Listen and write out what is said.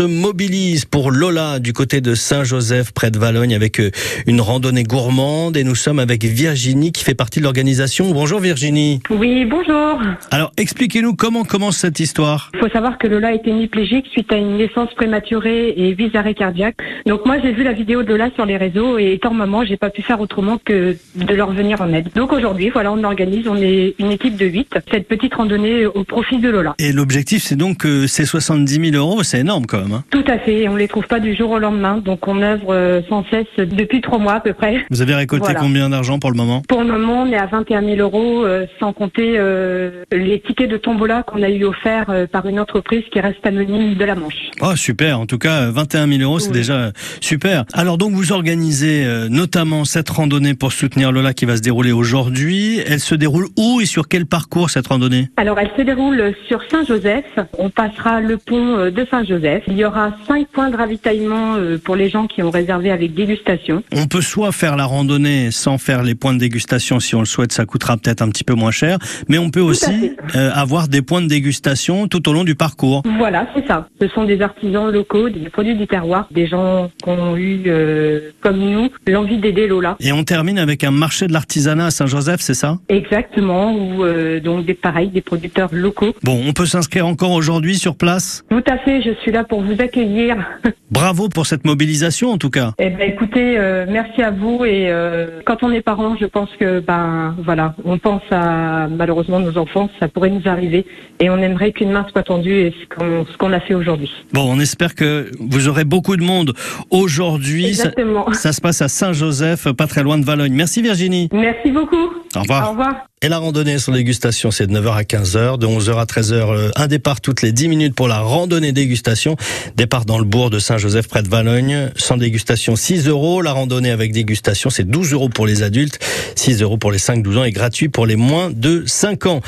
se mobilise pour Lola du côté de Saint-Joseph près de Valogne avec euh, une randonnée gourmande et nous sommes avec Virginie qui fait partie de l'organisation. Bonjour Virginie. Oui, bonjour. Alors expliquez-nous comment commence cette histoire. Il faut savoir que Lola est hémiplégique suite à une naissance prématurée et vis arrêt cardiaque. Donc moi j'ai vu la vidéo de Lola sur les réseaux et étant maman, j'ai pas pu faire autrement que de leur venir en aide. Donc aujourd'hui, voilà, on organise, on est une équipe de 8, cette petite randonnée au profit de Lola. Et l'objectif c'est donc que ces 70 000 euros, c'est énorme quand même. Hein. Tout à fait, on les trouve pas du jour au lendemain, donc on œuvre euh, sans cesse depuis trois mois à peu près. Vous avez récolté Voilà. combien d'argent pour le moment? Pour le moment, on est à 21 000 euros, euh, sans compter euh, les tickets de tombola qu'on a eu offerts euh, par une entreprise qui reste anonyme de la Manche. Oh super, en tout cas euh, 21 000 euros c'est déjà super. Alors donc vous organisez notamment cette randonnée pour soutenir Lola qui va se dérouler aujourd'hui. Elle se déroule où et sur quel parcours cette randonnée? Alors, elle se déroule sur Saint-Joseph. On passera le pont de Saint-Joseph. Il y aura cinq points de ravitaillement euh, pour les gens qui ont réservé avec dégustation. On peut soit faire la randonnée sans faire les points de dégustation si on le souhaite, ça coûtera peut-être un petit peu moins cher, mais on peut aussi euh, avoir des points de dégustation tout au long du parcours. Voilà, c'est ça. Ce sont des artisans locaux, des produits du terroir, des gens qui ont eu, euh, comme nous, l'envie d'aider Lola. Et on termine avec un marché de l'artisanat à Saint-Joseph, c'est ça? Exactement, ou euh, donc des pareils, des producteurs locaux. Bon, on peut s'inscrire encore aujourd'hui sur place? Tout à fait, je suis là pour vous accueillir. Bravo pour cette mobilisation en tout cas. Eh ben, écoutez, euh, merci à vous. Et euh, quand on est parent, je pense que ben voilà, on pense à malheureusement nos enfants, ça pourrait nous arriver, et on aimerait qu'une main soit tendue, et ce qu'on a fait aujourd'hui. Bon, on espère que vous aurez beaucoup de monde aujourd'hui. Ça, Exactement. ça se passe à Saint-Joseph, pas très loin de Valogne. Merci Virginie. Merci beaucoup. Au revoir. Au revoir. Et la randonnée sans dégustation, c'est de 9h à 15h, de 11h à 13h, euh, un départ toutes les 10 minutes pour la randonnée dégustation. Départ dans le bourg de Saint-Joseph près de Valogne. Sans dégustation, 6 euros. La randonnée avec dégustation, c'est 12 euros pour les adultes, 6 euros pour les 5-12 ans et gratuit pour les moins de 5 ans.